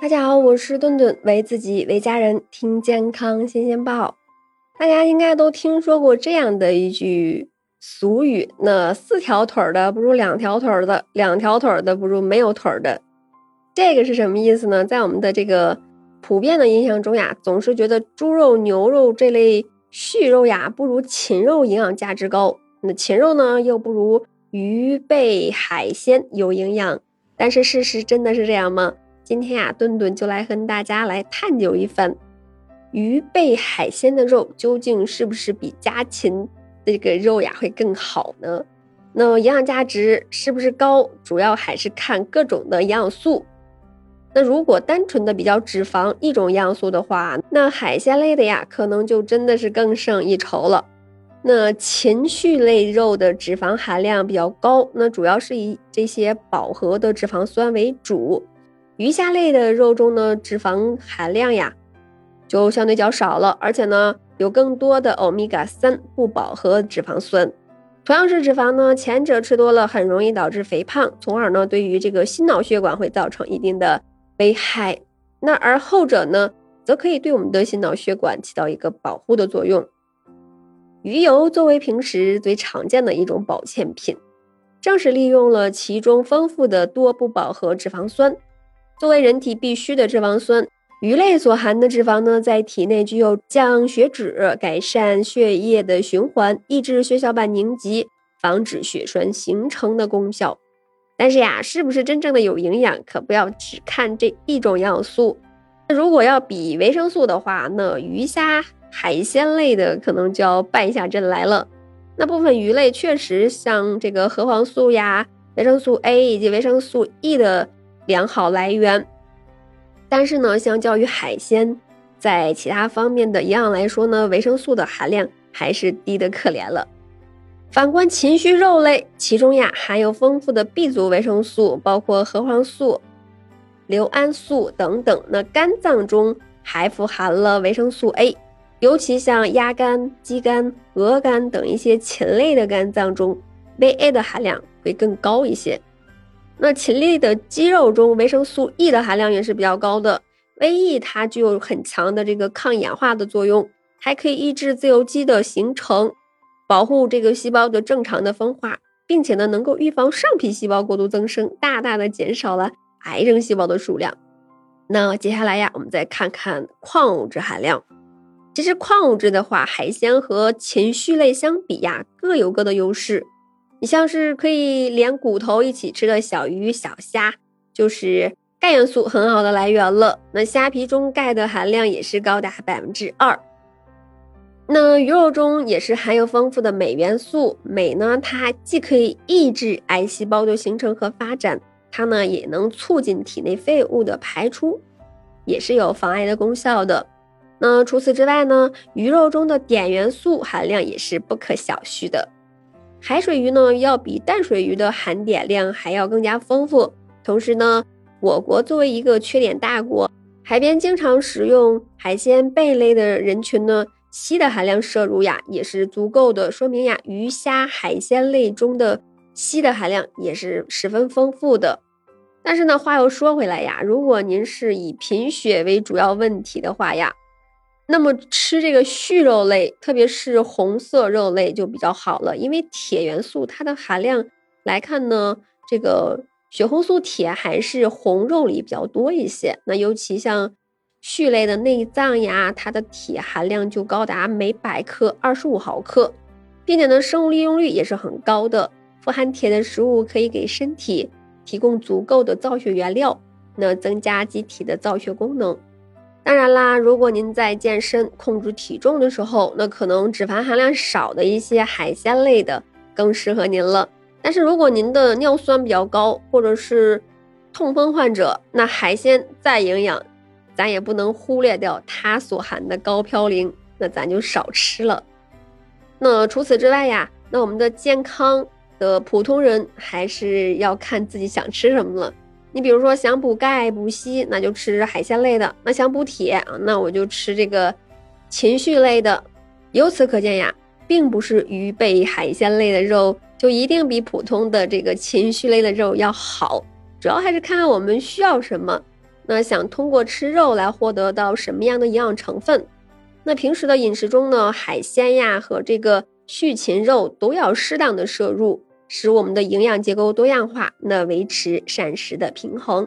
大家好，我是顿顿，为自己为家人听健康新鲜报。大家应该都听说过这样的一句俗语：那四条腿的不如两条腿的，两条腿的不如没有腿的。这个是什么意思呢？在我们的这个普遍的印象中呀，总是觉得猪肉、牛肉这类畜肉呀，不如禽肉营养价值高。那禽肉呢，又不如鱼贝海鲜有营养。但是事实真的是这样吗？今天呀，顿顿就来和大家来探究一番，鱼贝海鲜的肉究竟是不是比家禽这个肉呀会更好呢？那营养价值是不是高，主要还是看各种的营养素。那如果单纯的比较脂肪一种营养素的话，那海鲜类的呀，可能就真的是更胜一筹了。那禽畜类肉的脂肪含量比较高，那主要是以这些饱和的脂肪酸为主。鱼虾类的肉中呢，脂肪含量呀就相对较少了，而且呢有更多的欧米伽三不饱和脂肪酸。同样是脂肪呢，前者吃多了很容易导致肥胖，从而呢对于这个心脑血管会造成一定的危害。那而后者呢，则可以对我们的心脑血管起到一个保护的作用。鱼油作为平时最常见的一种保健品，正是利用了其中丰富的多不饱和脂肪酸。作为人体必需的脂肪酸，鱼类所含的脂肪呢，在体内具有降血脂、改善血液的循环、抑制血小板凝集、防止血栓形成的功效。但是呀，是不是真正的有营养，可不要只看这一种营养素。那如果要比维生素的话，那鱼虾海鲜类的可能就要败下阵来了。那部分鱼类确实像这个核黄素呀、维生素 A 以及维生素 E 的。良好来源，但是呢，相较于海鲜，在其他方面的营养来说呢，维生素的含量还是低得可怜了。反观禽畜肉类，其中呀含有丰富的 B 族维生素，包括核黄素、硫胺素等等。那肝脏中还富含了维生素 A，尤其像鸭肝、鸡肝、鹅肝等一些禽类的肝脏中，VA 的含量会更高一些。那禽类的肌肉中维生素 E 的含量也是比较高的，VE 它具有很强的这个抗氧化的作用，还可以抑制自由基的形成，保护这个细胞的正常的分化，并且呢能够预防上皮细胞过度增生，大大的减少了癌症细胞的数量。那接下来呀，我们再看看矿物质含量。其实矿物质的话，海鲜和禽畜类相比呀，各有各的优势。你像是可以连骨头一起吃的小鱼小虾，就是钙元素很好的来源了。那虾皮中钙的含量也是高达百分之二。那鱼肉中也是含有丰富的镁元素，镁呢，它既可以抑制癌细胞的形成和发展，它呢也能促进体内废物的排出，也是有防癌的功效的。那除此之外呢，鱼肉中的碘元素含量也是不可小觑的。海水鱼呢，要比淡水鱼的含碘量还要更加丰富。同时呢，我国作为一个缺碘大国，海边经常食用海鲜贝类的人群呢，硒的含量摄入呀也是足够的，说明呀，鱼虾海鲜类中的硒的含量也是十分丰富的。但是呢，话又说回来呀，如果您是以贫血为主要问题的话呀。那么吃这个畜肉类，特别是红色肉类就比较好了，因为铁元素它的含量来看呢，这个血红素铁还是红肉里比较多一些。那尤其像畜类的内脏呀，它的铁含量就高达每百克二十五毫克，并且呢，生物利用率也是很高的。富含铁的食物可以给身体提供足够的造血原料，那增加机体的造血功能。当然啦，如果您在健身控制体重的时候，那可能脂肪含量少的一些海鲜类的更适合您了。但是如果您的尿酸比较高，或者是痛风患者，那海鲜再营养，咱也不能忽略掉它所含的高嘌呤，那咱就少吃了。那除此之外呀，那我们的健康的普通人还是要看自己想吃什么了。你比如说想补钙补硒，那就吃海鲜类的；那想补铁啊，那我就吃这个情绪类的。由此可见呀，并不是鱼贝海鲜类的肉就一定比普通的这个情绪类的肉要好，主要还是看看我们需要什么。那想通过吃肉来获得到什么样的营养成分？那平时的饮食中呢，海鲜呀和这个畜禽肉都要适当的摄入，使我们的营养结构多样化那维持膳食的平衡。